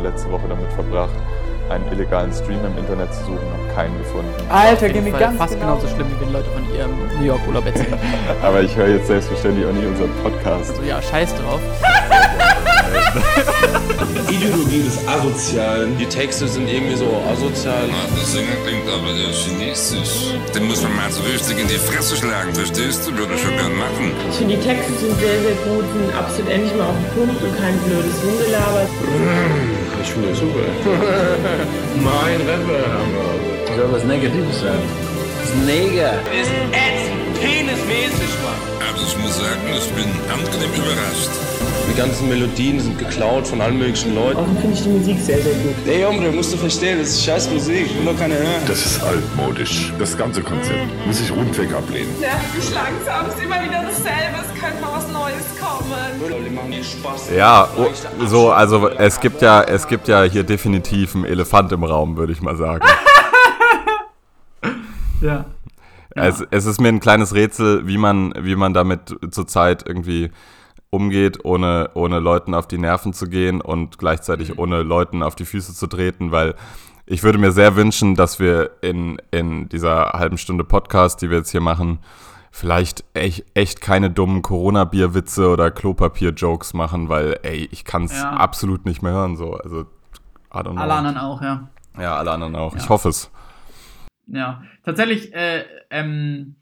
Stunden letzte Woche damit verbracht, einen illegalen Stream im Internet zu suchen und keinen gefunden. Alter, geht mir ganz fast genau. genauso schlimm, wie wenn Leute von ihrem New York Urlaub erzählen. Aber ich höre jetzt selbstverständlich auch nicht unseren Podcast. Also ja, scheiß drauf. Ideologie des Asozialen. Die Texte sind irgendwie so asozial. Der Sänger klingt aber eher chinesisch. Den muss man mal so richtig in die Fresse schlagen, verstehst du? Würde ich schon gern machen. Ich finde, die Texte sind sehr, sehr gut, sind absolut endlich mal auf den Punkt und kein blödes Rumgelaber. Ich finde das super. mein Rapper. Soll was Negatives sein? Das ist Neger. Ist ätzend, penismäßig, Mann. Also ich muss sagen, ich bin angenehm überrascht. Die ganzen Melodien sind geklaut von allen möglichen Leuten. Außerdem finde ich die Musik sehr, sehr gut. Ey, Hombre, musst du verstehen, das ist scheiß Musik. Ich will doch keine hören. Das ist altmodisch. Das ganze Konzept muss ich rundweg ablehnen. nervt mich langsam. Es ist immer wieder dasselbe. Es könnte mal was Neues kommen. Ja, oh, so, also es gibt ja, es gibt ja hier definitiv einen Elefant im Raum, würde ich mal sagen. Ja. Es, es ist mir ein kleines Rätsel, wie man, wie man damit zurzeit irgendwie umgeht, ohne, ohne Leuten auf die Nerven zu gehen und gleichzeitig ohne Leuten auf die Füße zu treten, weil ich würde mir sehr wünschen, dass wir in, in dieser halben Stunde Podcast, die wir jetzt hier machen, vielleicht echt, echt keine dummen Corona-Bier-Witze oder Klopapier-Jokes machen, weil, ey, ich kann es Ja. absolut nicht mehr hören, so. Also. Alle anderen auch, ja. Ja, alle anderen auch. Ja. Ich hoffe es. Ja, tatsächlich äh, ähm,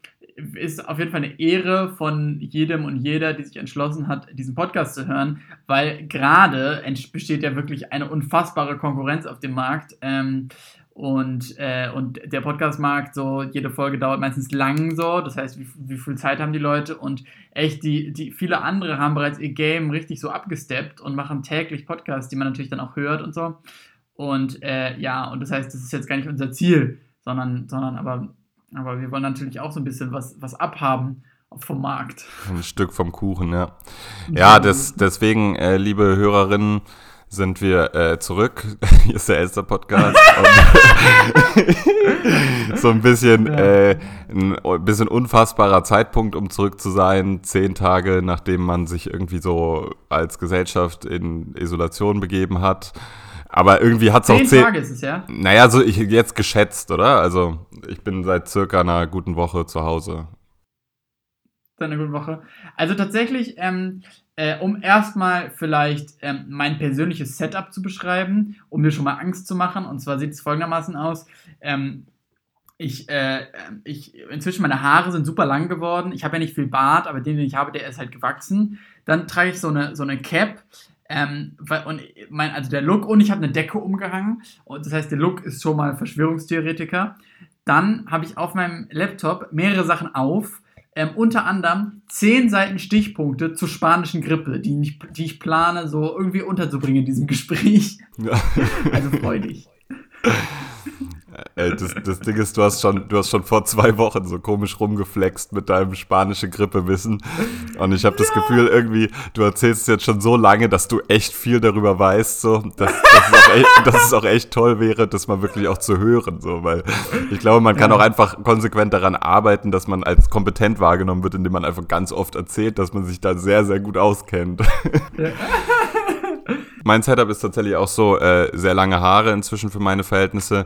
ist auf jeden Fall eine Ehre von jedem und jeder, die sich entschlossen hat, diesen Podcast zu hören, weil gerade besteht ja wirklich eine unfassbare Konkurrenz auf dem Markt. Ähm, und, äh, und der Podcastmarkt, so jede Folge dauert meistens lang so. Das heißt, wie, wie viel Zeit haben die Leute? Und echt, die, die viele andere haben bereits ihr Game richtig so abgesteppt und machen täglich Podcasts, die man natürlich dann auch hört und so. Und äh, ja, und das heißt, das ist jetzt gar nicht unser Ziel, sondern, sondern aber, aber wir wollen natürlich auch so ein bisschen was, was abhaben vom Markt. Ein Stück vom Kuchen, ja. Ja, des, deswegen, äh, liebe Hörerinnen, sind wir äh, zurück. Hier ist der Elster-Podcast. Und so ein bisschen, äh, ein bisschen unfassbarer Zeitpunkt, um zurück zu sein. Zehn Tage, nachdem man sich irgendwie so als Gesellschaft in Isolation begeben hat. Aber irgendwie hat es auch Zehn. Tage ist es, ja? Naja, so ich jetzt geschätzt, oder? Also ich bin seit circa einer guten Woche zu Hause. Seit einer guten Woche. Also tatsächlich, ähm, äh, um erstmal vielleicht ähm, mein persönliches Setup zu beschreiben, um mir schon mal Angst zu machen. Und zwar sieht es folgendermaßen aus. Ähm, ich, äh, ich, inzwischen meine Haare sind super lang geworden. Ich habe ja nicht viel Bart, aber den, den ich habe, der ist halt gewachsen. Dann trage ich so eine, so eine Cap. Ähm, und mein, also der Look, und ich habe eine Decke umgehangen. Und das heißt, der Look ist schon mal Verschwörungstheoretiker. Dann habe ich auf meinem Laptop mehrere Sachen auf. Ähm, unter anderem zehn Seiten Stichpunkte zur spanischen Grippe, die ich, die ich plane, so irgendwie unterzubringen in diesem Gespräch. Ja. Also freu dich. Ey, das, das Ding ist, du hast, schon, du hast schon vor zwei Wochen so komisch rumgeflext mit deinem spanische Grippewissen. Und ich habe das Gefühl, irgendwie, du erzählst jetzt schon so lange, dass du echt viel darüber weißt, so, dass, dass, es, auch echt, dass es auch echt toll wäre, das mal wirklich auch zu hören. So, weil ich glaube, man kann auch einfach konsequent daran arbeiten, dass man als kompetent wahrgenommen wird, indem man einfach ganz oft erzählt, dass man sich da sehr, sehr gut auskennt. Mein Setup ist tatsächlich auch so äh, sehr lange Haare inzwischen für meine Verhältnisse.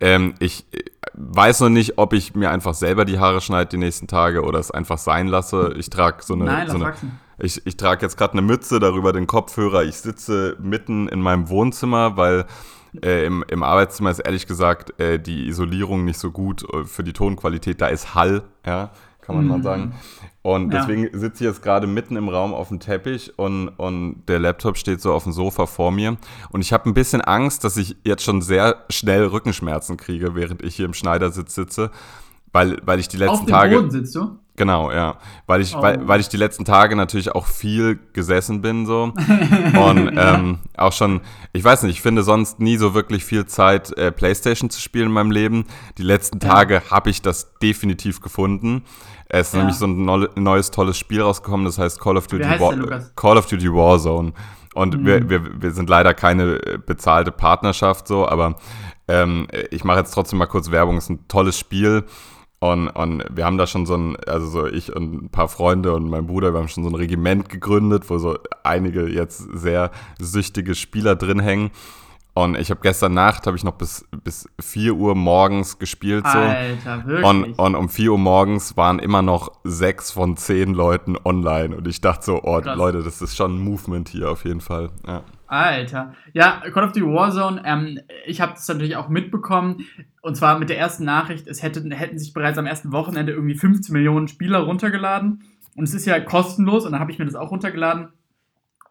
Ähm, ich äh, weiß noch nicht, ob ich mir einfach selber die Haare schneide die nächsten Tage oder es einfach sein lasse. Ich trage so eine. Nein, so eine ich ich trage jetzt gerade eine Mütze, darüber den Kopfhörer. Ich sitze mitten in meinem Wohnzimmer, weil äh, im, im Arbeitszimmer ist ehrlich gesagt äh, die Isolierung nicht so gut äh, für die Tonqualität. Da ist Hall, ja, kann man mal sagen. Und Ja. deswegen sitze ich jetzt gerade mitten im Raum auf dem Teppich und, und der Laptop steht so auf dem Sofa vor mir. Und ich habe ein bisschen Angst, dass ich jetzt schon sehr schnell Rückenschmerzen kriege, während ich hier im Schneidersitz sitze. Weil, weil ich die letzten Auf dem Tage. Boden sitzt du? Genau, ja. Weil ich, Oh. weil, weil ich die letzten Tage natürlich auch viel gesessen bin, so. Und ähm, auch schon, ich weiß nicht, ich finde sonst nie so wirklich viel Zeit, äh, Playstation zu spielen in meinem Leben. Die letzten Tage habe ich das definitiv gefunden. Es ist Ja. nämlich so ein neu- neues, tolles Spiel rausgekommen, das heißt Call of Duty, War? Call of Duty Warzone. Und wir, wir, wir sind leider keine äh, bezahlte Partnerschaft so, aber ähm, ich mache jetzt trotzdem mal kurz Werbung. Es ist ein tolles Spiel. Und, und wir haben da schon so ein, also so ich und ein paar Freunde und mein Bruder, wir haben schon so ein Regiment gegründet, wo so einige jetzt sehr süchtige Spieler drin hängen. Und ich habe gestern Nacht, habe ich noch bis, bis 4 Uhr morgens gespielt. So. Alter, wirklich. Und, und um 4 Uhr morgens waren immer noch sechs von zehn Leuten online. Und ich dachte so, oh Krass. Leute, das ist schon ein Movement hier auf jeden Fall. Ja. Alter. Ja, Call of Duty Warzone, ähm, ich habe das natürlich auch mitbekommen. Und zwar mit der ersten Nachricht, es hätten, hätten sich bereits am ersten Wochenende irgendwie 15 Millionen Spieler runtergeladen. Und es ist ja kostenlos und dann habe ich mir das auch runtergeladen.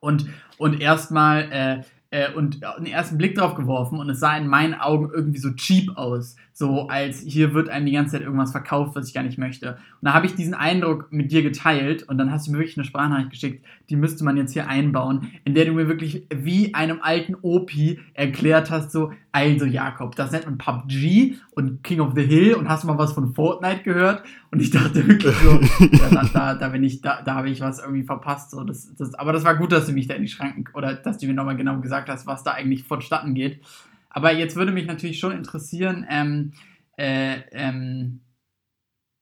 Und, und erstmal äh, äh, und einen ersten Blick drauf geworfen und es sah in meinen Augen irgendwie so cheap aus. So als hier wird einem die ganze Zeit irgendwas verkauft, was ich gar nicht möchte. Und da habe ich diesen Eindruck mit dir geteilt und dann hast du mir wirklich eine Sprachnachricht geschickt, die müsste man jetzt hier einbauen, in der du mir wirklich wie einem alten Opi erklärt hast, so, also Jakob, das nennt man PUBG und King of the Hill und hast mal was von Fortnite gehört? Und ich dachte wirklich so, ja, da, da, da bin ich, da, da habe ich was irgendwie verpasst. So, das, das, aber das war gut, dass du mich da in die Schranken oder dass du mir nochmal genau gesagt hast, was da eigentlich vonstatten geht. Aber jetzt würde mich natürlich schon interessieren, ähm, äh, ähm,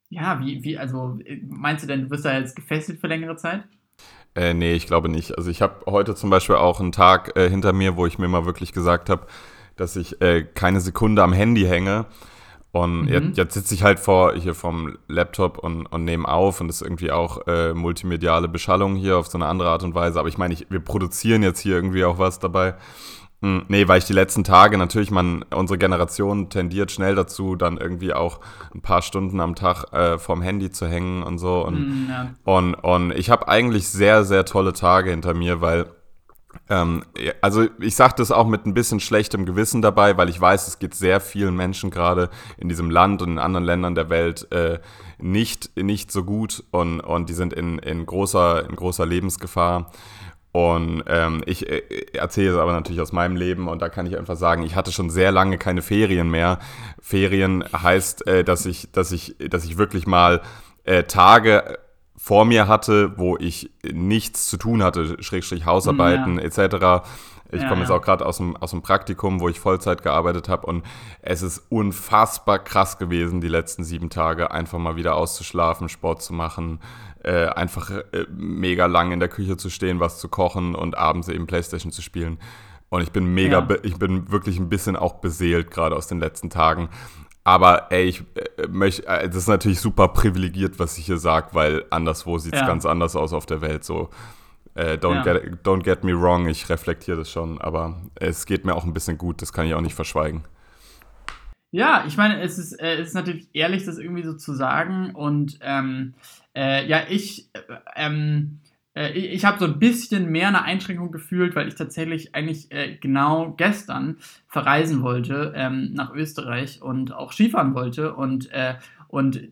ja, wie, wie, also meinst du denn, du wirst da jetzt gefesselt für längere Zeit? Äh, nee, ich glaube nicht. Also ich habe heute zum Beispiel auch einen Tag äh, hinter mir, wo ich mir mal wirklich gesagt habe, dass ich äh, keine Sekunde am Handy hänge. Und Mhm. jetzt, jetzt sitze ich halt vor hier vom Laptop und, und nehme auf und das ist irgendwie auch äh, multimediale Beschallung hier auf so eine andere Art und Weise. Aber ich meine, wir produzieren jetzt hier irgendwie auch was dabei. Hm, Nee, weil ich die letzten Tage natürlich, man, unsere Generation tendiert schnell dazu, dann irgendwie auch ein paar Stunden am Tag äh, vorm Handy zu hängen und so. Und, Hm, ja. und, und ich habe eigentlich sehr, sehr tolle Tage hinter mir, weil, ähm, also ich sage das auch mit ein bisschen schlechtem Gewissen dabei, weil ich weiß, es geht sehr vielen Menschen gerade in diesem Land und in anderen Ländern der Welt äh, nicht, nicht so gut und, und die sind in, in, großer, in großer Lebensgefahr. Und ähm, ich äh, erzähle es aber natürlich aus meinem Leben und da kann ich einfach sagen, ich hatte schon sehr lange keine Ferien mehr. Ferien heißt, äh, dass ich, dass ich, dass ich wirklich mal äh, Tage vor mir hatte, wo ich nichts zu tun hatte, Schrägstrich Hausarbeiten Ja. etc. Ich Ja, komme jetzt auch gerade aus dem, aus dem Praktikum, wo ich Vollzeit gearbeitet habe und es ist unfassbar krass gewesen, die letzten sieben Tage einfach mal wieder auszuschlafen, Sport zu machen, äh, einfach äh, mega lang in der Küche zu stehen, was zu kochen und abends eben Playstation zu spielen. Und ich bin mega, Ja. ich bin wirklich ein bisschen auch beseelt gerade aus den letzten Tagen. Aber ey, ich äh, möchte, äh, das ist natürlich super privilegiert, was ich hier sage, weil anderswo sieht es Ja. ganz anders aus auf der Welt. So, äh, don't, Ja. get, don't get me wrong, ich reflektiere das schon, aber es geht mir auch ein bisschen gut, das kann ich auch nicht verschweigen. Ja, ich meine, es ist, äh, es ist natürlich ehrlich, das irgendwie so zu sagen. Und ähm, äh, ja, ich, äh, ähm, äh, ich, ich habe so ein bisschen mehr eine Einschränkung gefühlt, weil ich tatsächlich eigentlich äh, genau gestern verreisen wollte ähm, nach Österreich und auch Skifahren wollte und, äh, und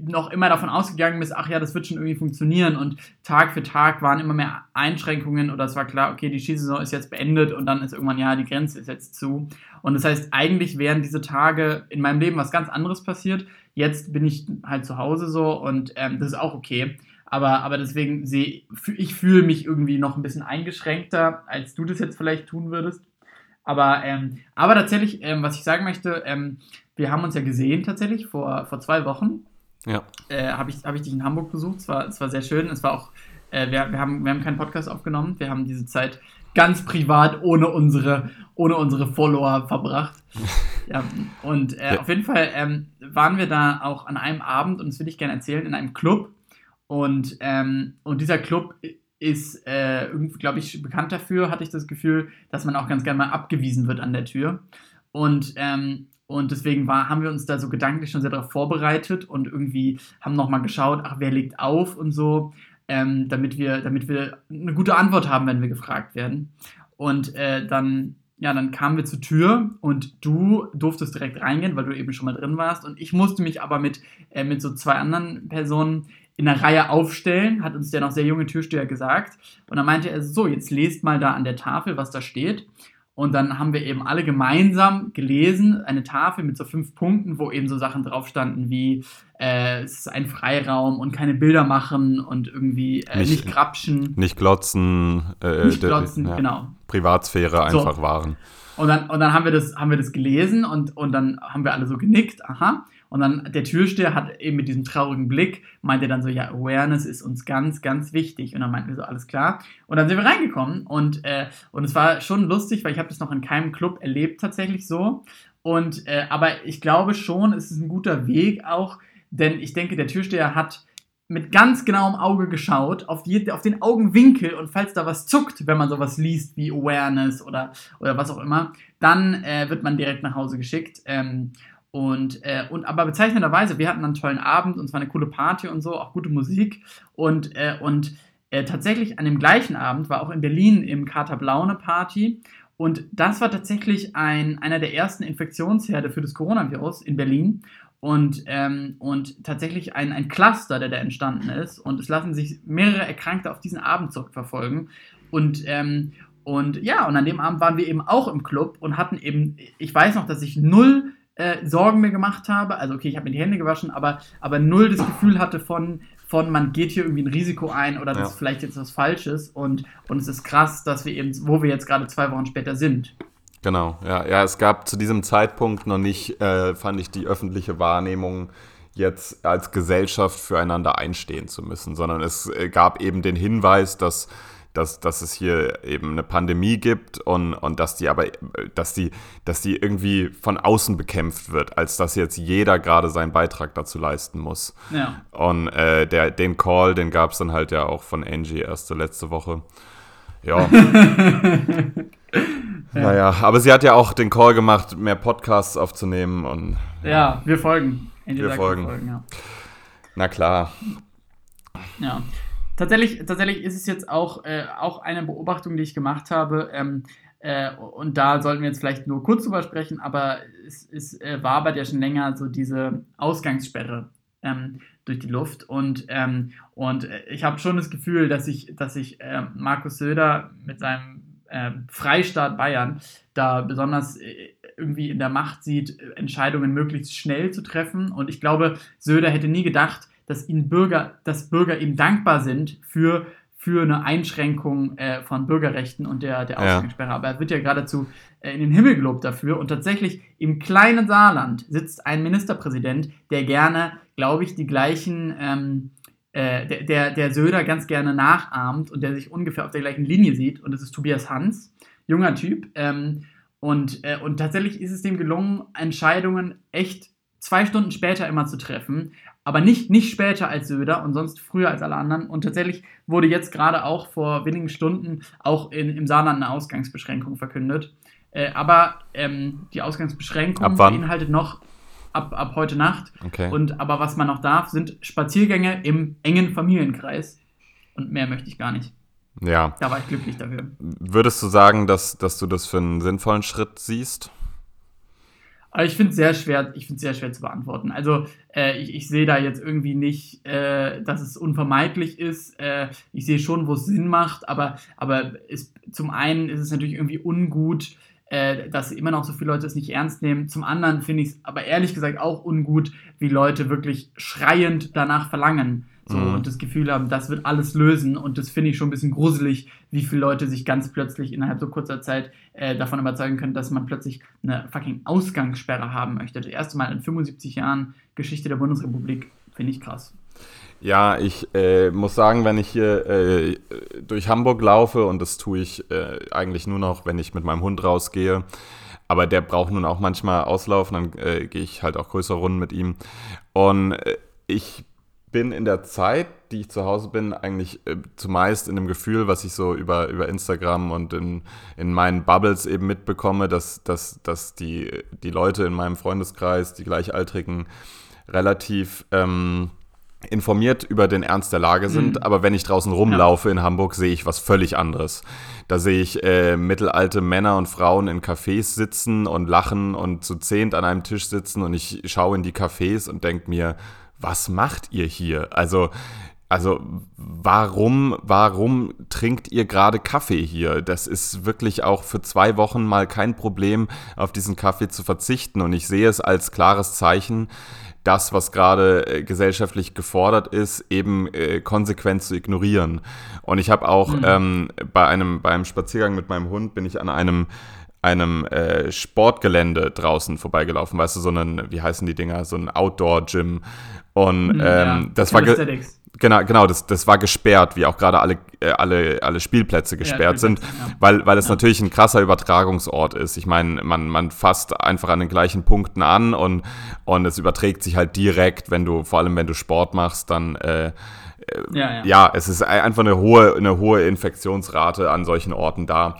noch immer davon ausgegangen ist, ach ja, das wird schon irgendwie funktionieren und Tag für Tag waren immer mehr Einschränkungen oder es war klar, okay, die Skisaison ist jetzt beendet und dann ist irgendwann, ja, die Grenze ist jetzt zu. Und das heißt, eigentlich wären diese Tage in meinem Leben was ganz anderes passiert. Jetzt bin ich halt zu Hause so und ähm, das ist auch okay. Aber, aber deswegen sehe ich fühle mich irgendwie noch ein bisschen eingeschränkter, als du das jetzt vielleicht tun würdest. Aber, ähm, aber tatsächlich, ähm, was ich sagen möchte, ähm, wir haben uns ja gesehen tatsächlich vor, vor zwei Wochen Ja. äh, habe ich, hab ich dich in Hamburg besucht. Es war, es war sehr schön. Es war auch, äh, wir, wir, haben, wir haben keinen Podcast aufgenommen. Wir haben diese Zeit ganz privat ohne unsere, ohne unsere Follower verbracht. ja, und äh, Ja. auf jeden Fall ähm, waren wir da auch an einem Abend, und das will ich gerne erzählen, in einem Club. Und, ähm, und dieser Club ist, äh, glaube ich, bekannt dafür, hatte ich das Gefühl, dass man auch ganz gerne mal abgewiesen wird an der Tür. Und, ähm, und deswegen war, haben wir uns da so gedanklich schon sehr darauf vorbereitet und irgendwie haben nochmal geschaut, ach, wer legt auf und so, ähm, damit, wir, damit wir eine gute Antwort haben, wenn wir gefragt werden. Und äh, dann, ja, dann kamen wir zur Tür und du durftest direkt reingehen, weil du eben schon mal drin warst. Und ich musste mich aber mit, äh, mit so zwei anderen Personen in der Reihe aufstellen, hat uns der noch sehr junge Türsteher gesagt. Und dann meinte er, so, jetzt lest mal da an der Tafel, was da steht. Und dann haben wir eben alle gemeinsam gelesen, eine Tafel mit so fünf Punkten, wo eben so Sachen drauf standen wie äh, es ist ein Freiraum und keine Bilder machen und irgendwie äh, nicht, Nicht- grapschen. Nicht glotzen, äh, Nicht glotzen, ja, genau. Privatsphäre So. einfach wahren. Und dann, und dann haben wir das, haben wir das gelesen und, und dann haben wir alle so genickt, aha. Und dann der Türsteher hat eben mit diesem traurigen Blick, meinte dann so, ja, Awareness ist uns ganz, ganz wichtig. Und dann meinten wir so, alles klar. Und dann sind wir reingekommen und, äh, und es war schon lustig, weil ich habe das noch in keinem Club erlebt tatsächlich so. Und, äh, aber ich glaube schon, es ist ein guter Weg auch, denn ich denke, der Türsteher hat mit ganz genauem Auge geschaut, auf, die, auf den Augenwinkel und falls da was zuckt, wenn man sowas liest wie Awareness oder, oder was auch immer, dann äh, wird man direkt nach Hause geschickt. Ähm, und, äh, und aber bezeichnenderweise, wir hatten einen tollen Abend und es war eine coole Party und so, auch gute Musik. Und, äh, und äh, tatsächlich an dem gleichen Abend war auch in Berlin im Kater Blau eine Party. Und das war tatsächlich ein, einer der ersten Infektionsherde für das Coronavirus in Berlin und, ähm, und tatsächlich ein, ein Cluster, der da entstanden ist. Und es lassen sich mehrere Erkrankte auf diesen Abend zurückverfolgen. Und, ähm, und ja, und an dem Abend waren wir eben auch im Club und hatten eben, ich weiß noch, dass ich null äh, Sorgen mir gemacht habe. Also okay, ich habe mir die Hände gewaschen, aber, aber null das Gefühl hatte von, von man geht hier irgendwie ein Risiko ein oder das ja. ist vielleicht jetzt was Falsches. Und, und es ist krass, dass wir eben, wo wir jetzt gerade zwei Wochen später sind. Genau, ja, ja, es gab zu diesem Zeitpunkt noch nicht, äh, fand ich, die öffentliche Wahrnehmung jetzt als Gesellschaft füreinander einstehen zu müssen, sondern es äh, gab eben den Hinweis, dass, dass, dass es hier eben eine Pandemie gibt und, und dass die aber, dass die, dass die irgendwie von außen bekämpft wird, als dass jetzt jeder gerade seinen Beitrag dazu leisten muss. Ja. Und äh, der, den Call, den gab es dann halt ja auch von Angie erste letzte Woche. Ja. Naja, aber sie hat ja auch den Call gemacht, mehr Podcasts aufzunehmen und. Ja, ja wir folgen. wir folgen. Folgen ja. Na klar. Ja. Tatsächlich, tatsächlich ist es jetzt auch, äh, auch eine Beobachtung, die ich gemacht habe. Ähm, äh, und da sollten wir jetzt vielleicht nur kurz drüber sprechen, aber es, es äh, war bei der schon länger so diese Ausgangssperre ähm, durch die Luft. Und, ähm, und ich habe schon das Gefühl, dass ich, dass ich äh, Markus Söder mit seinem äh, Freistaat Bayern da besonders äh, irgendwie in der Macht sieht, Entscheidungen möglichst schnell zu treffen. Und ich glaube, Söder hätte nie gedacht, dass ihnen Bürger, dass Bürger ihm dankbar sind für, für eine Einschränkung äh, von Bürgerrechten und der, der Ausgangssperre. Ja. Aber er wird ja geradezu äh, in den Himmel gelobt dafür. Und tatsächlich im kleinen Saarland sitzt ein Ministerpräsident, der gerne, glaube ich, die gleichen ähm, äh, der, der Söder ganz gerne nachahmt und der sich ungefähr auf der gleichen Linie sieht. Und das ist Tobias Hans, junger Typ. Ähm, und, äh, und tatsächlich ist es dem gelungen, Entscheidungen echt zwei Stunden später immer zu treffen, aber nicht, nicht später als Söder und sonst früher als alle anderen. Und tatsächlich wurde jetzt gerade auch vor wenigen Stunden auch in, im Saarland eine Ausgangsbeschränkung verkündet. Äh, aber ähm, die Ausgangsbeschränkung beinhaltet noch ab, ab heute Nacht. Okay. Und aber was man noch darf, sind Spaziergänge im engen Familienkreis. Und mehr möchte ich gar nicht. Ja. Da war ich glücklich dafür. Würdest du sagen, dass, dass du das für einen sinnvollen Schritt siehst? Aber ich finde es sehr schwer, ich finde sehr schwer zu beantworten. Also äh, ich, ich sehe da jetzt irgendwie nicht, äh, dass es unvermeidlich ist. Äh, ich sehe schon, wo es Sinn macht, aber, aber ist, zum einen ist es natürlich irgendwie ungut, äh, dass immer noch so viele Leute es nicht ernst nehmen. Zum anderen finde ich es aber ehrlich gesagt auch ungut, wie Leute wirklich schreiend danach verlangen. So, mhm. und das Gefühl haben, das wird alles lösen. Und das finde ich schon ein bisschen gruselig, wie viele Leute sich ganz plötzlich innerhalb so kurzer Zeit äh, davon überzeugen können, dass man plötzlich eine fucking Ausgangssperre haben möchte. Das erste Mal in 75 Jahren Geschichte der Bundesrepublik. Finde ich krass. Ja, ich äh, muss sagen, wenn ich hier äh, durch Hamburg laufe, und das tue ich äh, eigentlich nur noch, wenn ich mit meinem Hund rausgehe, aber der braucht nun auch manchmal auslaufen, dann äh, gehe ich halt auch größere Runden mit ihm. Und äh, ich bin in der Zeit, die ich zu Hause bin, eigentlich äh, zumeist in dem Gefühl, was ich so über, über Instagram und in, in meinen Bubbles eben mitbekomme, dass, dass, dass die, die Leute in meinem Freundeskreis, die Gleichaltrigen, relativ ähm, informiert über den Ernst der Lage sind, mhm. aber wenn ich draußen rumlaufe ja. in Hamburg, sehe ich was völlig anderes. Da sehe ich äh, mittelalte Männer und Frauen in Cafés sitzen und lachen und zu zehnt an einem Tisch sitzen und ich schaue in die Cafés und denke mir, was macht ihr hier? Also, also warum, warum trinkt ihr gerade Kaffee hier? Das ist wirklich auch für zwei Wochen mal kein Problem, auf diesen Kaffee zu verzichten. Und ich sehe es als klares Zeichen, das, was gerade äh, gesellschaftlich gefordert ist, eben äh, konsequent zu ignorieren. Und ich habe auch mhm. ähm, bei einem beim Spaziergang mit meinem Hund bin ich an einem einem äh, Sportgelände draußen vorbeigelaufen, weißt du, so einen, wie heißen die Dinger, so ein Outdoor-Gym. Und ähm, ja, das war genau, genau, das, das war gesperrt, wie auch gerade alle, äh, alle, alle Spielplätze gesperrt sind, Spielplätze, ja. weil, weil es natürlich ein krasser Übertragungsort ist. Ich meine, man, man fasst einfach an den gleichen Punkten an und, und es überträgt sich halt direkt, wenn du, vor allem wenn du Sport machst, dann äh, Ja, ja. ja, es ist einfach eine hohe, eine hohe Infektionsrate an solchen Orten da.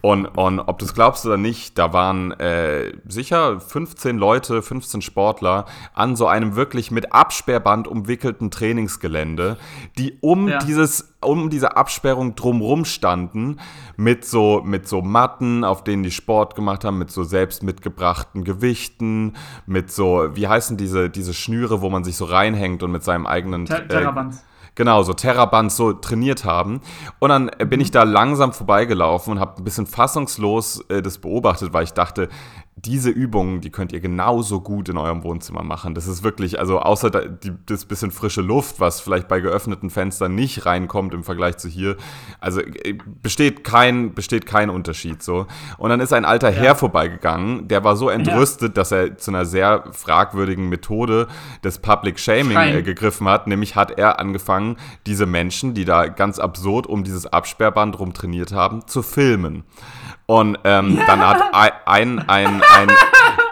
Und, und ob du es glaubst oder nicht, da waren äh, sicher 15 Leute, 15 Sportler an so einem wirklich mit Absperrband umwickelten Trainingsgelände, die um Ja. dieses, um diese Absperrung drumrum standen, mit so, mit so Matten, auf denen die Sport gemacht haben, mit so selbst mitgebrachten Gewichten, mit so, wie heißen diese, diese Schnüre, wo man sich so reinhängt und mit seinem eigenen Ter äh, Terrabands. Genau, so Terrabands so trainiert haben. Und dann bin ich da langsam vorbeigelaufen und habe ein bisschen fassungslos äh, das beobachtet, weil ich dachte, diese Übungen, die könnt ihr genauso gut in eurem Wohnzimmer machen. Das ist wirklich, also außer da, die, das bisschen frische Luft, was vielleicht bei geöffneten Fenstern nicht reinkommt im Vergleich zu hier, also äh, besteht kein, besteht kein Unterschied so. Und dann ist ein alter Herr vorbeigegangen, der war so entrüstet, dass er zu einer sehr fragwürdigen Methode des Public Shaming äh, gegriffen hat. Nämlich hat er angefangen, diese Menschen, die da ganz absurd um dieses Absperrband rum trainiert haben, zu filmen. Und ähm, dann hat ein, ein, ein, ein,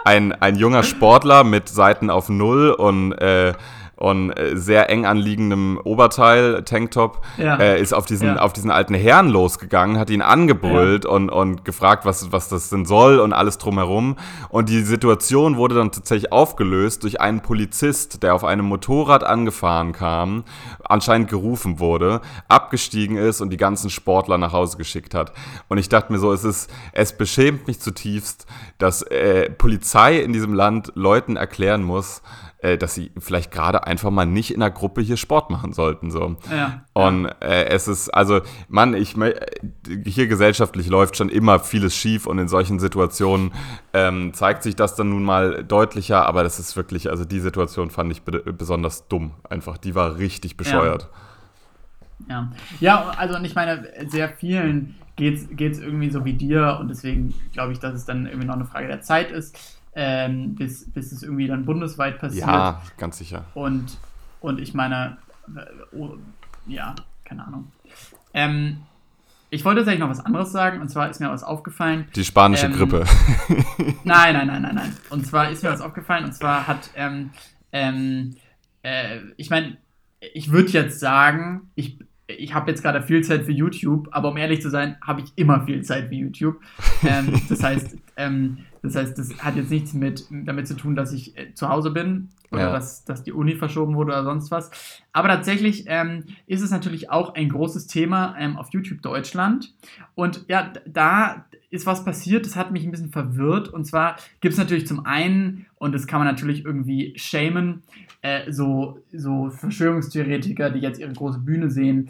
ein, ein junger Sportler mit Seiten auf Null und, äh, und äh, sehr eng anliegendem Oberteil, Tanktop, Ja. äh, ist auf diesen, Ja. auf diesen alten Herrn losgegangen, hat ihn angebrüllt und, und gefragt, was, was das denn soll und alles drumherum. Und die Situation wurde dann tatsächlich aufgelöst durch einen Polizist, der auf einem Motorrad angefahren kam, anscheinend gerufen wurde, abgestiegen ist und die ganzen Sportler nach Hause geschickt hat. Und ich dachte mir so, es ist, es beschämt mich zutiefst, dass äh, Polizei in diesem Land Leuten erklären muss, äh, dass sie vielleicht gerade einfach mal nicht in der Gruppe hier Sport machen sollten. So. Ja. Und äh, es ist, also, Mann, ich me- hier gesellschaftlich läuft schon immer vieles schief und in solchen Situationen ähm, zeigt sich das dann nun mal deutlicher, aber das ist wirklich, also die Situation fand ich be besonders dumm. Einfach, die war richtig bescheuert. Ja, ja also und ich meine, sehr vielen geht es irgendwie so wie dir und deswegen glaube ich, dass es dann irgendwie noch eine Frage der Zeit ist, ähm, bis, bis es irgendwie dann bundesweit passiert. Ja, ganz sicher. Und, und ich meine, äh, oh, ja, keine Ahnung. Ähm, ich wollte tatsächlich noch was anderes sagen und zwar ist mir was aufgefallen. Die spanische Ähm, Grippe. Nein, nein, nein, nein, nein. Und zwar ist mir was aufgefallen und zwar hat, ähm, ähm, äh, ich meine, ich würde jetzt sagen, ich, ich habe jetzt gerade viel Zeit für YouTube, aber um ehrlich zu sein, habe ich immer viel Zeit für YouTube. Ähm, das heißt, ähm, das heißt, das hat jetzt nichts mit, damit zu tun, dass ich äh, zu Hause bin oder Ja. dass, dass die Uni verschoben wurde oder sonst was. Aber tatsächlich ähm, ist es natürlich auch ein großes Thema ähm, auf YouTube Deutschland. Und ja, da ist was passiert, das hat mich ein bisschen verwirrt. Und zwar gibt es natürlich zum einen, und das kann man natürlich irgendwie shamen, äh, so, so Verschwörungstheoretiker, die jetzt ihre große Bühne sehen,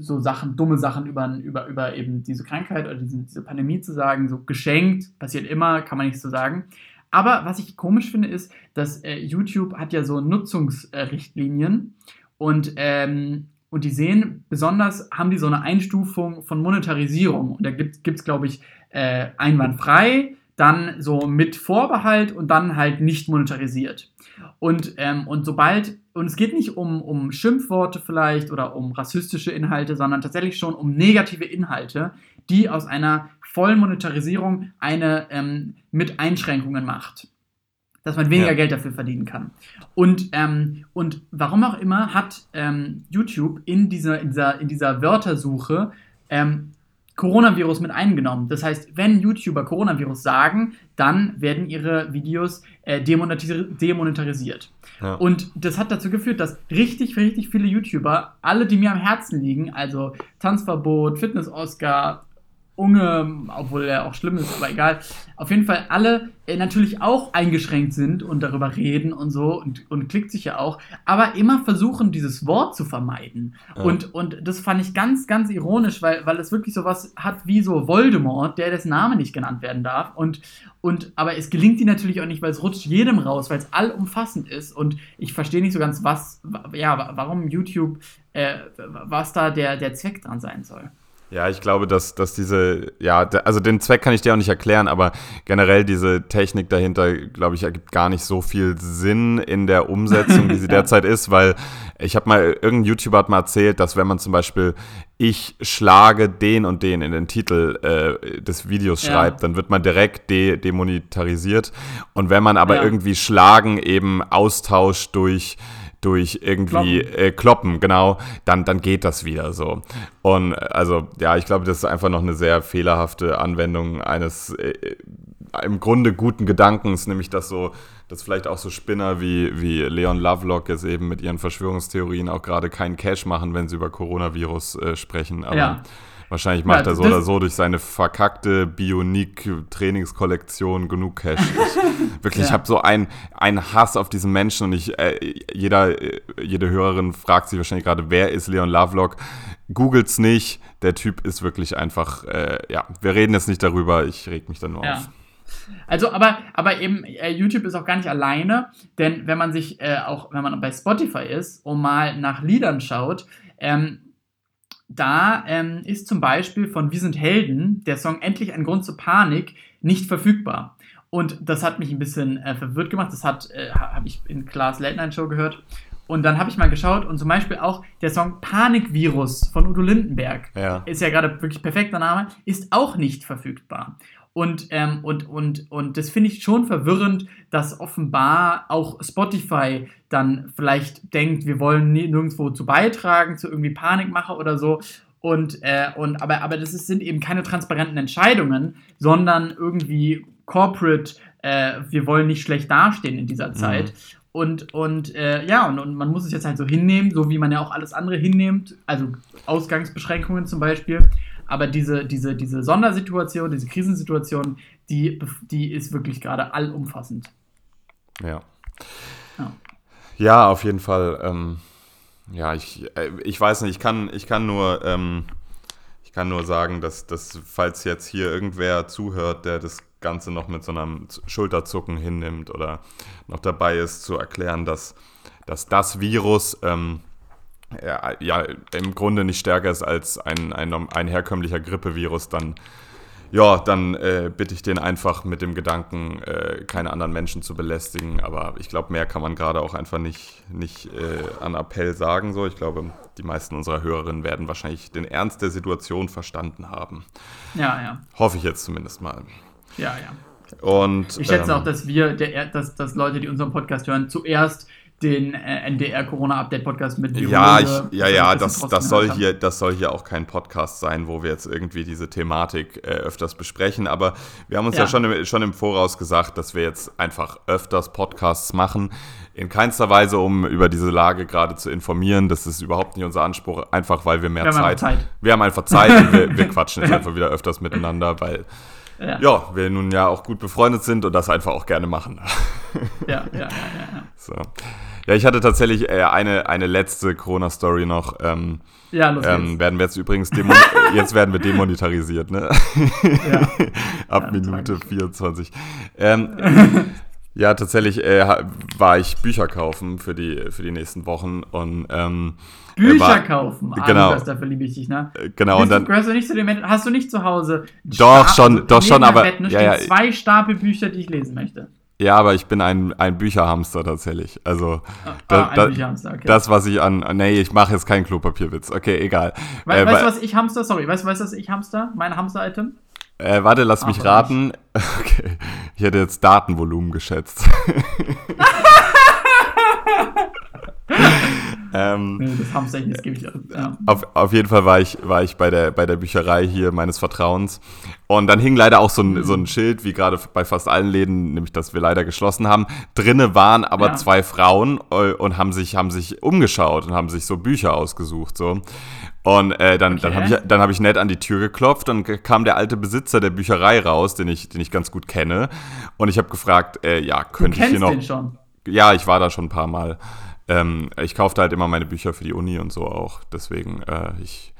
so Sachen, dumme Sachen über, über, über eben diese Krankheit oder diese, diese Pandemie zu sagen, so geschenkt, passiert immer, kann man nicht so sagen. Aber was ich komisch finde, ist, dass äh, YouTube hat ja so Nutzungsrichtlinien und, ähm, und die sehen, besonders haben die so eine Einstufung von Monetarisierung. Und da gibt es, glaube ich, äh, einwandfrei, dann so mit Vorbehalt und dann halt nicht monetarisiert. Und, ähm, und sobald, und es geht nicht um, um Schimpfworte vielleicht oder um rassistische Inhalte, sondern tatsächlich schon um negative Inhalte, die aus einer vollen Monetarisierung eine ähm, mit Einschränkungen macht. Dass man weniger Ja. Geld dafür verdienen kann. Und, ähm, und warum auch immer hat ähm, YouTube in dieser, in dieser, in dieser Wörtersuche ähm, Coronavirus mit eingenommen. Das heißt, wenn YouTuber Coronavirus sagen, dann werden ihre Videos äh, demonetarisi- demonetarisiert. Ja. Und das hat dazu geführt, dass richtig, richtig viele YouTuber, alle, die mir am Herzen liegen, also Tanzverbot, Fitness-Oscar, Unge, obwohl er auch schlimm ist, aber egal. Auf jeden Fall alle äh, natürlich auch eingeschränkt sind und darüber reden und so und, und klickt sich ja auch, aber immer versuchen, dieses Wort zu vermeiden. Ja. Und, und das fand ich ganz, ganz ironisch, weil, weil es wirklich sowas hat wie so Voldemort, der dessen Name nicht genannt werden darf. Und, und, aber es gelingt ihm natürlich auch nicht, weil es rutscht jedem raus, weil es allumfassend ist. Und ich verstehe nicht so ganz, was, wa- ja, wa- warum YouTube, äh, was da der, der Zweck dran sein soll. Ja, ich glaube, dass, dass diese, ja, also den Zweck kann ich dir auch nicht erklären, aber generell diese Technik dahinter, glaube ich, ergibt gar nicht so viel Sinn in der Umsetzung, wie sie derzeit ist, weil ich habe mal, irgendein YouTuber hat mal erzählt, dass wenn man zum Beispiel ich schlage den und den in den Titel äh, des Videos ja. schreibt, dann wird man direkt de demonetarisiert. Und wenn man aber ja. irgendwie schlagen eben austauscht durch durch irgendwie kloppen. Äh, kloppen, genau, dann, dann geht das wieder so. Und äh, also, ja, ich glaube, das ist einfach noch eine sehr fehlerhafte Anwendung eines äh, im Grunde guten Gedankens, nämlich dass so, dass vielleicht auch so Spinner wie, wie Leon Lovelock es eben mit ihren Verschwörungstheorien auch gerade keinen Cash machen, wenn sie über Coronavirus äh, sprechen. Aber ja. Wahrscheinlich macht ja, er so oder so durch seine verkackte Bionic-Trainingskollektion genug Cash. Ich, wirklich, ja. ich habe so einen Hass auf diesen Menschen und ich, äh, jeder, äh, jede Hörerin fragt sich wahrscheinlich gerade, wer ist Leon Lovelock? Googelt's nicht. Der Typ ist wirklich einfach, äh, ja, wir reden jetzt nicht darüber, ich reg mich dann nur ja. auf. Also, aber, aber eben, äh, YouTube ist auch gar nicht alleine, denn wenn man sich äh, auch, wenn man bei Spotify ist und mal nach Liedern schaut, ähm, da ähm, ist zum Beispiel von Wir sind Helden der Song Endlich ein Grund zur Panik nicht verfügbar. Und das hat mich ein bisschen äh, verwirrt gemacht. Das hat, äh, habe ich in Klaas Late Night Show gehört. Und dann habe ich mal geschaut und zum Beispiel auch der Song Panikvirus von Udo Lindenberg, ja. ist ja gerade wirklich perfekter Name, ist auch nicht verfügbar. Und, ähm, und, und, und das finde ich schon verwirrend, dass offenbar auch Spotify dann vielleicht denkt, wir wollen nirgendwo zu beitragen, zu irgendwie Panikmache oder so. Und, äh, und aber, aber das ist, sind eben keine transparenten Entscheidungen, sondern irgendwie corporate, äh, wir wollen nicht schlecht dastehen in dieser Zeit. Mhm. Und, und äh, ja, und, und man muss es jetzt halt so hinnehmen, so wie man ja auch alles andere hinnimmt, also Ausgangsbeschränkungen zum Beispiel. Aber diese, diese, diese Sondersituation, diese Krisensituation, die, die ist wirklich gerade allumfassend. Ja. ja. Ja, auf jeden Fall. Ähm, ja, ich, äh, ich weiß nicht, ich kann, ich kann nur, ähm, ich kann nur sagen, dass, dass, falls jetzt hier irgendwer zuhört, der das Ganze noch mit so einem Schulterzucken hinnimmt oder noch dabei ist zu erklären, dass, dass das Virus ähm, ja, ja, im Grunde nicht stärker ist als ein, ein, ein herkömmlicher Grippevirus, dann, ja, dann äh, bitte ich den einfach mit dem Gedanken, äh, keine anderen Menschen zu belästigen. Aber ich glaube, mehr kann man gerade auch einfach nicht, nicht äh, an Appell sagen. So. Ich glaube, die meisten unserer Hörerinnen werden wahrscheinlich den Ernst der Situation verstanden haben. Ja, ja. Hoffe ich jetzt zumindest mal. Ja, ja. Und, ich schätze ähm, auch, dass wir, der, dass, dass Leute, die unseren Podcast hören, zuerst den äh, NDR Corona Update Podcast mit Ja, ich, ja, ja, das, das soll hier, das soll hier auch kein Podcast sein, wo wir jetzt irgendwie diese Thematik äh, öfters besprechen. Aber wir haben uns ja, ja schon, im, schon im Voraus gesagt, dass wir jetzt einfach öfters Podcasts machen. In keinster Weise, um über diese Lage gerade zu informieren. Das ist überhaupt nicht unser Anspruch, einfach weil wir mehr wir Zeit, Zeit. Wir haben einfach Zeit und wir, wir quatschen jetzt einfach wieder öfters miteinander, weil ja. ja. wir nun ja auch gut befreundet sind und das einfach auch gerne machen. Ja, ja, ja, ja. So. Ja, ich hatte tatsächlich äh, eine, eine letzte Corona-Story noch. Ähm, ja, los ähm, werden wir jetzt übrigens jetzt werden wir demonetarisiert, ne? Ja. Ab ja, Minute 24. Ähm, ja, tatsächlich äh, war ich Bücher kaufen für die, für die nächsten Wochen und ähm, Bücher war, kaufen. Ah, genau. Lukas, dafür liebe ich dich, ne? Äh, genau. und dann, gehörst du nicht zu den Menschen, hast du nicht zu Hause Doch, Stapel, schon, doch schon, aber. Bett, ne, ja, ja. zwei Stapel Bücher, die ich lesen möchte. Ja, aber ich bin ein, ein Bücherhamster tatsächlich. Also ah, da, ah, ein Bücherhamster, okay. das, was ich an. Nee, ich mache jetzt keinen Klopapierwitz. Okay, egal. We äh, weißt du, was ich hamster? Sorry, weißt du, was ich hamster? Mein Hamster-Item? Äh, warte, lass mich raten. Okay. Ich hätte jetzt Datenvolumen geschätzt. ähm, das Hamster, das gebe ich ja. auf, auf jeden Fall war ich, war ich bei, der, bei der Bücherei hier meines Vertrauens. Und dann hing leider auch so ein, so ein Schild, wie gerade bei fast allen Läden, nämlich dass wir leider geschlossen haben. Drinne waren aber ja. zwei Frauen äh, und haben sich, haben sich umgeschaut und haben sich so Bücher ausgesucht. So. Und äh, dann, okay. dann habe ich, dann hab ich nett an die Tür geklopft, dann kam der alte Besitzer der Bücherei raus, den ich, den ich ganz gut kenne. Und ich habe gefragt, äh, ja, könnte ich hier noch. Den schon? Ja, ich war da schon ein paar Mal. Ähm, ich kaufte halt immer meine Bücher für die Uni und so auch. Deswegen, äh, ich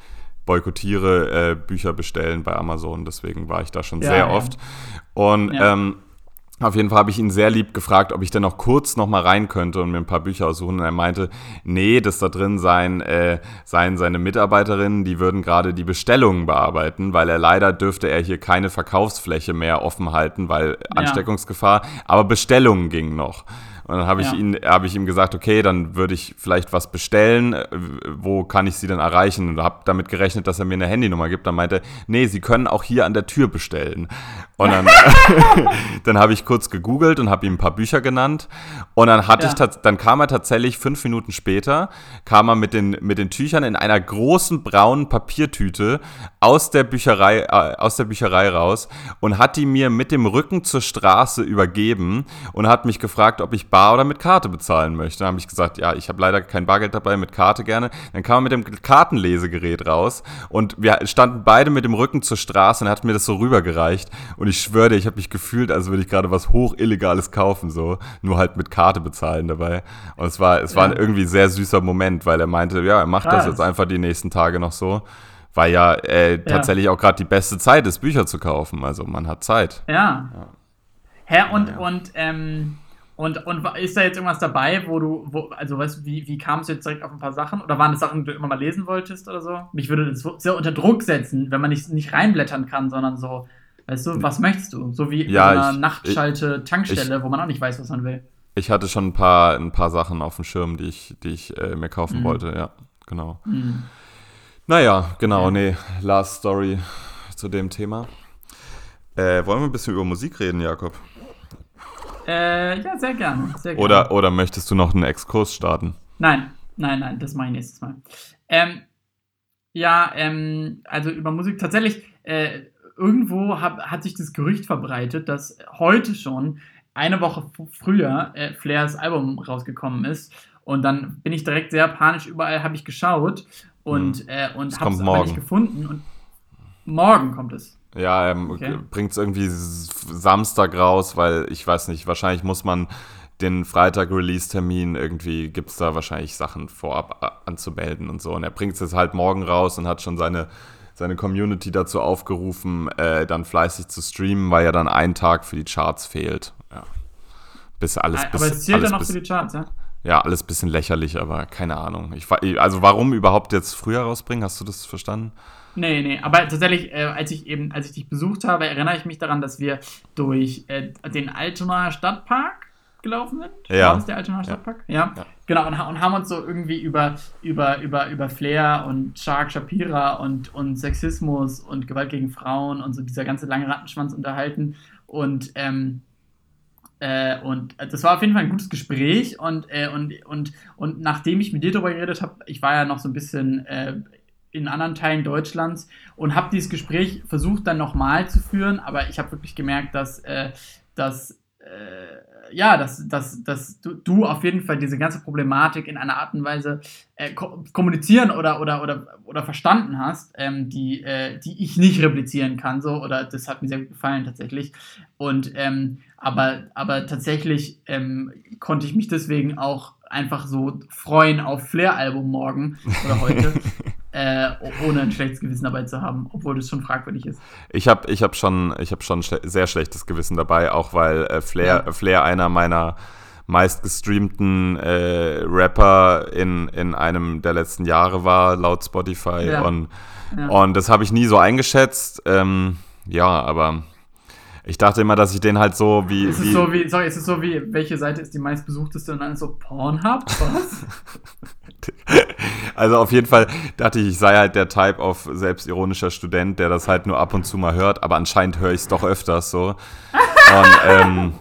boykottiere äh, Bücher bestellen bei Amazon. Deswegen war ich da schon ja, sehr ja. oft. Und ja. ähm, Auf jeden Fall habe ich ihn sehr lieb gefragt, ob ich denn noch kurz noch mal rein könnte und mir ein paar Bücher aussuchen. Und er meinte, nee, das da drin seien, äh, seien seine Mitarbeiterinnen, die würden gerade die Bestellungen bearbeiten, weil er leider dürfte er hier keine Verkaufsfläche mehr offen halten, weil Ansteckungsgefahr. Aber Bestellungen gingen noch. Und dann habe ich, Ja. ihn, hab ich ihm gesagt, okay, dann würde ich vielleicht was bestellen. Äh, Wo kann ich sie denn erreichen? Und habe damit gerechnet, dass er mir eine Handynummer gibt. Dann meinte er, nee, sie können auch hier an der Tür bestellen. Und dann, dann habe ich kurz gegoogelt und habe ihm ein paar Bücher genannt. Und dann hatte Ja. ich dann kam er tatsächlich fünf Minuten später, kam er mit den, mit den Tüchern in einer großen braunen Papiertüte aus der Bücherei, äh, aus der Bücherei raus und hat die mir mit dem Rücken zur Straße übergeben und hat mich gefragt, ob ich bar oder mit Karte bezahlen möchte. Dann habe ich gesagt, ja, ich habe leider kein Bargeld dabei, mit Karte gerne. Dann kam er mit dem Kartenlesegerät raus und wir standen beide mit dem Rücken zur Straße und er hat mir das so rübergereicht und ich schwöre dir, ich habe mich gefühlt, als würde ich gerade was hochillegales kaufen, so, nur halt mit Karte bezahlen dabei. Und es war, es war Ja. ein irgendwie sehr süßer Moment, weil er meinte, ja, er macht das Krass. jetzt einfach die nächsten Tage noch so, weil ja, äh, tatsächlich auch gerade die beste Zeit ist, Bücher zu kaufen. Also man hat Zeit. Ja. Hä, und, und, ähm, und, und ist da jetzt irgendwas dabei, wo du, wo, also weißt du, wie, wie kamst du jetzt direkt auf ein paar Sachen? Oder waren das Sachen, die du immer mal lesen wolltest oder so? Mich würde das sehr unter Druck setzen, wenn man nicht, nicht reinblättern kann, sondern so, weißt du, was möchtest du? So wie Ja, in einer ich- Nachtschalte-Tankstelle, wo man auch nicht weiß, was man will. Ich hatte schon ein paar, ein paar Sachen auf dem Schirm, die ich, die ich äh, mir kaufen Mhm. wollte, ja, genau. Mhm. Naja, genau, nee, Last Story zu dem Thema. Äh, wollen wir ein bisschen über Musik reden, Jakob? Äh, ja, sehr gerne. Sehr gerne. Oder, oder möchtest du noch einen Exkurs starten? Nein, nein, nein, das mache ich nächstes Mal. Ähm, ja, ähm, also über Musik tatsächlich, äh, irgendwo hab, hat sich das Gerücht verbreitet, dass heute schon eine Woche früher äh, Flairs Album rausgekommen ist. Und dann bin ich direkt sehr panisch überall, habe ich geschaut und, Mhm. äh, und habe es aber nicht gefunden. Und morgen kommt es. Ja, ähm, Okay. bringt es irgendwie Samstag raus, weil ich weiß nicht, wahrscheinlich muss man den Freitag-Release-Termin irgendwie, gibt es da wahrscheinlich Sachen vorab a- anzumelden und so. Und er bringt es jetzt halt morgen raus und hat schon seine, seine Community dazu aufgerufen, äh, dann fleißig zu streamen, weil ja dann ein Tag für die Charts fehlt. Ja. Bis alles, aber bis, es zählt dann noch für die Charts, ja? Ja, alles bisschen lächerlich, aber keine Ahnung. Ich, also warum überhaupt jetzt früher rausbringen? Hast du das verstanden? Nee, nee, aber tatsächlich, äh, als ich eben, als ich dich besucht habe, erinnere ich mich daran, dass wir durch äh, den Altonaer Stadtpark gelaufen sind. Ja. War das der Altonaer Stadtpark? Ja. Ja. Genau, und, und haben uns so irgendwie über, über, über, über Flair und Shark Shapira und, und Sexismus und Gewalt gegen Frauen und so dieser ganze lange Rattenschwanz unterhalten. Und, ähm, äh, und das war auf jeden Fall ein gutes Gespräch und, äh, und, und, und nachdem ich mit dir darüber geredet habe, ich war ja noch so ein bisschen äh, in anderen Teilen Deutschlands und habe dieses Gespräch versucht dann nochmal zu führen, aber ich habe wirklich gemerkt, dass, äh, dass äh, ja, dass, dass, dass du, du auf jeden Fall diese ganze Problematik in einer Art und Weise äh, ko kommunizieren oder, oder, oder, oder verstanden hast, ähm, die, äh, die ich nicht replizieren kann, so, oder das hat mir sehr gut gefallen tatsächlich. Und ähm, aber, aber tatsächlich ähm, konnte ich mich deswegen auch einfach so freuen auf Flair-Album morgen oder heute, äh, oh- ohne ein schlechtes Gewissen dabei zu haben, obwohl das schon fragwürdig ist. Ich habe ich hab schon, ich hab schon schle sehr schlechtes Gewissen dabei, auch weil äh, Flair, Ja. Flair einer meiner meistgestreamten äh, Rapper in, in einem der letzten Jahre war, laut Spotify. Ja. Und, Ja. und das habe ich nie so eingeschätzt. Ähm, ja, aber ich dachte immer, dass ich den halt so wie. Ist wie es so wie, sorry, ist es so wie, welche Seite ist die meistbesuchteste und dann ist so Pornhub? Was? Also auf jeden Fall dachte ich, ich sei halt der Type of selbstironischer Student, der das halt nur ab und zu mal hört, aber anscheinend höre ich es doch öfters so. Und ähm,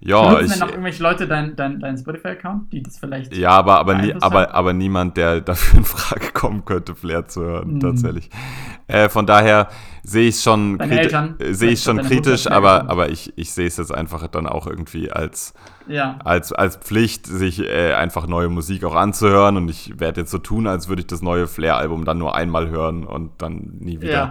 ja, Benutzen ich, denn noch irgendwelche Leute deinen dein, dein Spotify-Account, die das vielleicht. ja, aber, aber, nie, aber, aber niemand, der dafür in Frage kommen könnte, Flair zu hören, Mhm. tatsächlich. Äh, von daher sehe ich es schon, kriti- sehe ich schon kritisch, aber, aber ich, ich sehe es jetzt einfach dann auch irgendwie als, Ja. als, als Pflicht, sich äh, einfach neue Musik auch anzuhören. Und ich werde jetzt so tun, als würde ich das neue Flair-Album dann nur einmal hören und dann nie wieder. Ja.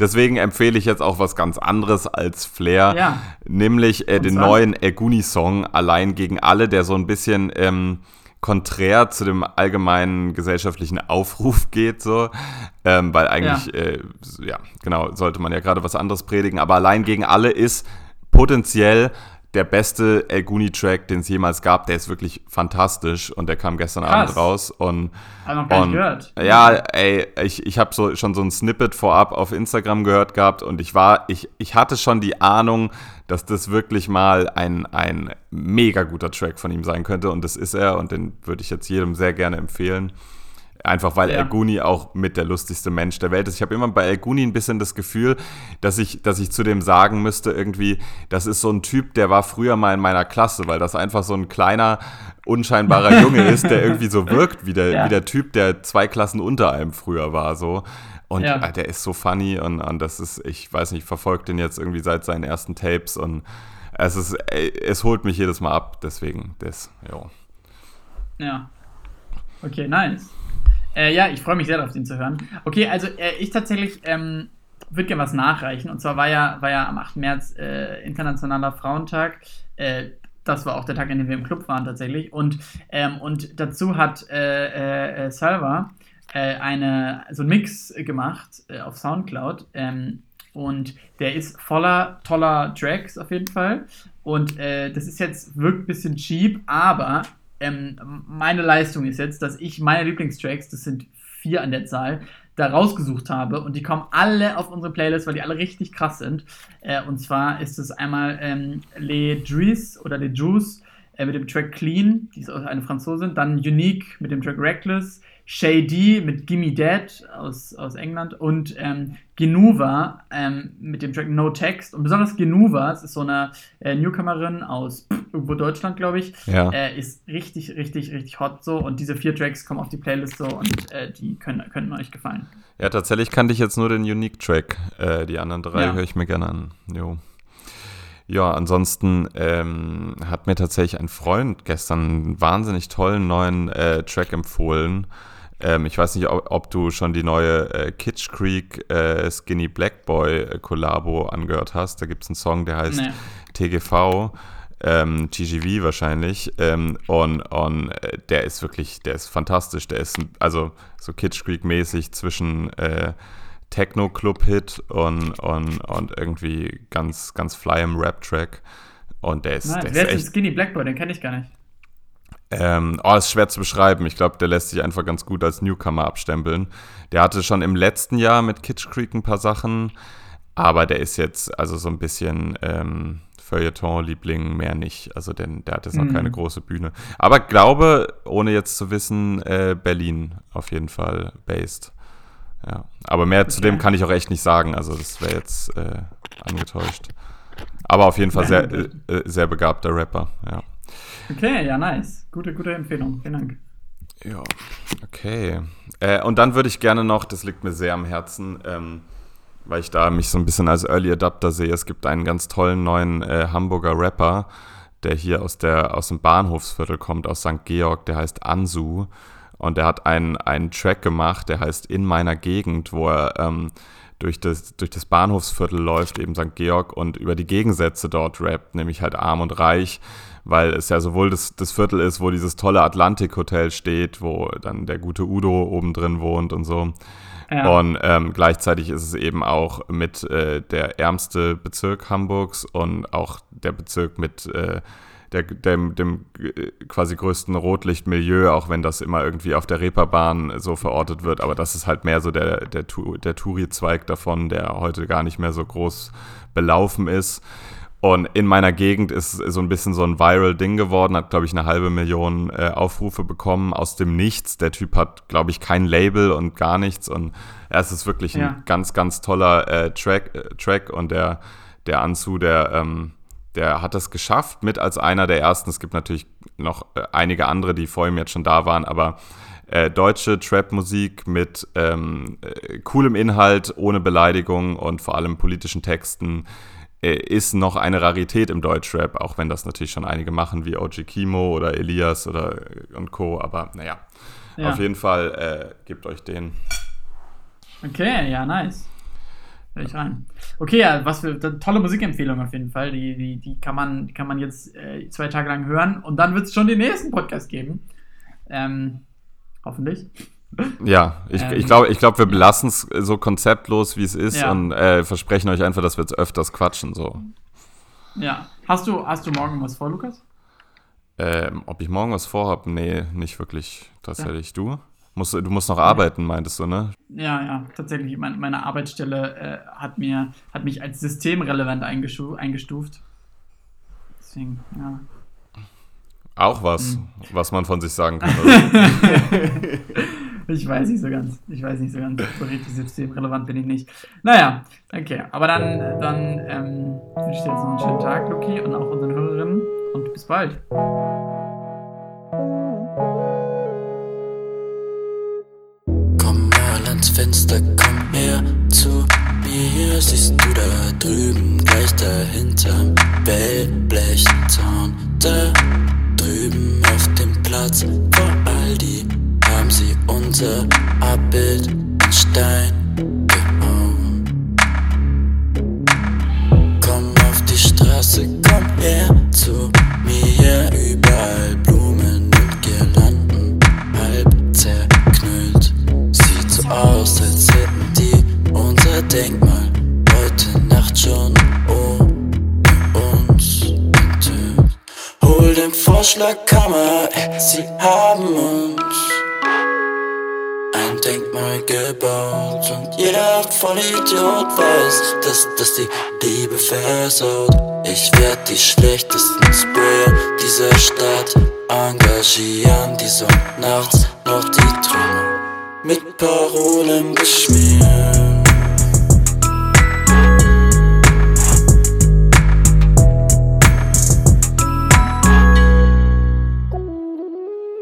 Deswegen empfehle ich jetzt auch was ganz anderes als Flair, Ja. nämlich äh, den neuen Eguni-Song Allein gegen alle, der so ein bisschen ähm, konträr zu dem allgemeinen gesellschaftlichen Aufruf geht, so. Ähm, weil eigentlich, ja. Äh, ja, genau, sollte man ja gerade was anderes predigen, aber allein gegen alle ist potenziell der beste El Guni-Track, den es jemals gab. Der ist wirklich fantastisch und der kam gestern Krass. Abend raus. Und, Hab noch gar nicht und gehört. ja, ey, ich, ich habe so, schon so ein Snippet vorab auf Instagram gehört gehabt und ich war, ich, ich hatte schon die Ahnung, dass das wirklich mal ein, ein mega guter Track von ihm sein könnte und das ist er und den würde ich jetzt jedem sehr gerne empfehlen. Einfach weil Ja. El Guni auch mit der lustigste Mensch der Welt ist. Ich habe immer bei El Guni ein bisschen das Gefühl, dass ich, dass ich zu dem sagen müsste, irgendwie, das ist so ein Typ, der war früher mal in meiner Klasse, weil das einfach so ein kleiner, unscheinbarer Junge ist, der irgendwie so wirkt wie der, Ja. wie der Typ, der zwei Klassen unter einem früher war. So. Und Ja. äh, der ist so funny und, und das ist, ich weiß nicht, ich verfolge den jetzt irgendwie seit seinen ersten Tapes und es ist, es holt mich jedes Mal ab, deswegen das, jo. Ja. Okay, nice. Äh, ja, ich freue mich sehr darauf, den zu hören. Okay, also äh, ich tatsächlich ähm, würde gerne was nachreichen. Und zwar war ja, war ja am 8. März äh, Internationaler Frauentag. Äh, das war auch der Tag, an dem wir im Club waren tatsächlich. Und, ähm, und dazu hat äh, äh, Salva eine, so einen Mix gemacht auf Soundcloud. Ähm, und der ist voller toller Tracks auf jeden Fall. Und das ist jetzt, wirkt ein bisschen cheap, aber ähm, meine Leistung ist jetzt, dass ich meine Lieblingstracks, das sind vier an der Zahl, da rausgesucht habe und die kommen alle auf unsere Playlist, weil die alle richtig krass sind. Äh, und zwar ist es einmal ähm, Les Dries oder Les Juice äh, mit dem Track Clean, die ist auch eine Franzosin, dann Unique mit dem Track Reckless, Shady mit Gimme Dead aus, aus England und ähm, Genuva ähm, mit dem Track No Text. Und besonders Genuva, das ist so eine äh, Newcomerin aus pff, irgendwo Deutschland, glaube ich, Ja. äh, ist richtig, richtig, richtig hot so. Und diese vier Tracks kommen auf die Playlist so und äh, die können, könnten euch gefallen. Ja, tatsächlich kannte ich jetzt nur den Unique-Track. Äh, die anderen drei Ja. höre ich mir gerne an. Jo. Ja, ansonsten ähm, hat mir tatsächlich ein Freund gestern einen wahnsinnig tollen neuen äh, Track empfohlen. Ähm, ich weiß nicht, ob, ob du schon die neue äh, Kitsch Creek äh, Skinny Black Boy äh, Collabo angehört hast. Da gibt es einen Song, der heißt Nee. TGV, ähm, TGV wahrscheinlich. Ähm, und und äh, der ist wirklich, der ist fantastisch. Der ist also so Kitsch Creek mäßig zwischen äh, Techno-Club-Hit und, und, und irgendwie ganz, ganz fly im Rap-Track. Und der ist, Nice. der ist Wer ist echt. Skinny Blackboy? Den kenne ich gar nicht. Ähm, oh, ist schwer zu beschreiben. Ich glaube, der lässt sich einfach ganz gut als Newcomer abstempeln. Der hatte schon im letzten Jahr mit Kitsch Creek ein paar Sachen, aber der ist jetzt also so ein bisschen ähm, Feuilleton-Liebling, mehr nicht. Also denn, der hat jetzt noch Mhm. keine große Bühne. Aber glaube, ohne jetzt zu wissen, äh, Berlin auf jeden Fall based. Ja. Aber mehr zu Okay. dem kann ich auch echt nicht sagen. Also das wäre jetzt äh, angetäuscht. Aber auf jeden Fall sehr, äh, äh, sehr begabter Rapper, ja. Okay, ja, nice. Gute, gute Empfehlung. Vielen Dank. Ja, okay. Äh, und dann würde ich gerne noch, das liegt mir sehr am Herzen, ähm, weil ich da mich so ein bisschen als Early Adapter sehe. Es gibt einen ganz tollen neuen äh, Hamburger Rapper, der hier aus, der, aus dem Bahnhofsviertel kommt, aus St. Georg, der heißt Ansu. Und der hat einen, einen Track gemacht, der heißt In meiner Gegend, wo er ähm, durch, das, durch das Bahnhofsviertel läuft, eben St. Georg, und über die Gegensätze dort rappt, nämlich halt arm und reich, weil es ja sowohl das, das Viertel ist, wo dieses tolle Atlantik-Hotel steht, wo dann der gute Udo oben drin wohnt und so. Ja. Und ähm, gleichzeitig ist es eben auch mit äh, der ärmste Bezirk Hamburgs und auch der Bezirk mit äh, der, dem, dem äh, quasi größten Rotlichtmilieu, auch wenn das immer irgendwie auf der Reeperbahn so verortet wird. Aber das ist halt mehr so der, der, der Touri-Zweig davon, der heute gar nicht mehr so groß belaufen ist. Und in meiner Gegend ist so ein bisschen so ein Viral-Ding geworden, hat, glaube ich, eine halbe Million äh, Aufrufe bekommen aus dem Nichts. Der Typ hat, glaube ich, kein Label und gar nichts. Und ja, es ist wirklich Ja. ein ganz, ganz toller äh, Track, äh, Track. Und der, der Anzu, der, ähm, der hat das geschafft mit als einer der ersten. Es gibt natürlich noch äh, einige andere, die vor ihm jetzt schon da waren, aber äh, deutsche Trap-Musik mit ähm, äh, coolem Inhalt, ohne Beleidigung und vor allem politischen Texten ist noch eine Rarität im Deutschrap, auch wenn das natürlich schon einige machen, wie OG Kimo oder Elias oder äh, und Co. Aber naja, Ja. auf jeden Fall äh, gebt euch den. Okay, ja, nice. Hör ich rein. Okay, ja, was für tolle Musikempfehlung auf jeden Fall. Die, die, die, kann, man, die kann man jetzt äh, zwei Tage lang hören und dann wird es schon den nächsten Podcast geben. Ähm, hoffentlich. Ja, ich, Ähm, ich glaube, ich glaub, wir belassen es so konzeptlos, wie es ist Ja. und äh, versprechen euch einfach, dass wir jetzt öfters quatschen. So. Ja. Hast du, hast du morgen was vor, Lukas? Ähm, ob ich morgen was vorhab? Nee, nicht wirklich. Tatsächlich. Du? Musst, du musst noch arbeiten, meintest du, ne? Ja, ja, tatsächlich. Meine, meine Arbeitsstelle äh, hat, mir, hat mich als systemrelevant eingestu eingestuft. Deswegen, ja. Auch was, Hm. was man von sich sagen kann. Ich weiß nicht so ganz. Ich weiß nicht so ganz. So richtig systemrelevant bin ich nicht. Naja, okay. Aber dann, dann ähm, wünsche ich dir jetzt noch einen schönen Tag, Luki, und auch unseren Hörerinnen. Und bis bald. Komm mal ans Fenster, komm her zu mir. Siehst du da drüben, gleich dahinterm Wellblechzaun. Da drüben auf dem Platz vor Aldi haben sie unser Abbild in Stein gehauen. Komm auf die Straße, komm her zu mir. Überall Blumen und Girlanden, halb zerknüllt. Sieht so aus, als hätten die unser Denkmal heute Nacht schon ohne uns enthüllt. Hol den Vorschlagkammer, sie haben gebaut und jeder Vollidiot weiß, dass das die Liebe versaut. Ich werd die schlechtesten Sprayer dieser Stadt engagieren, die so nachts noch die Trümmer mit Parolen beschmieren.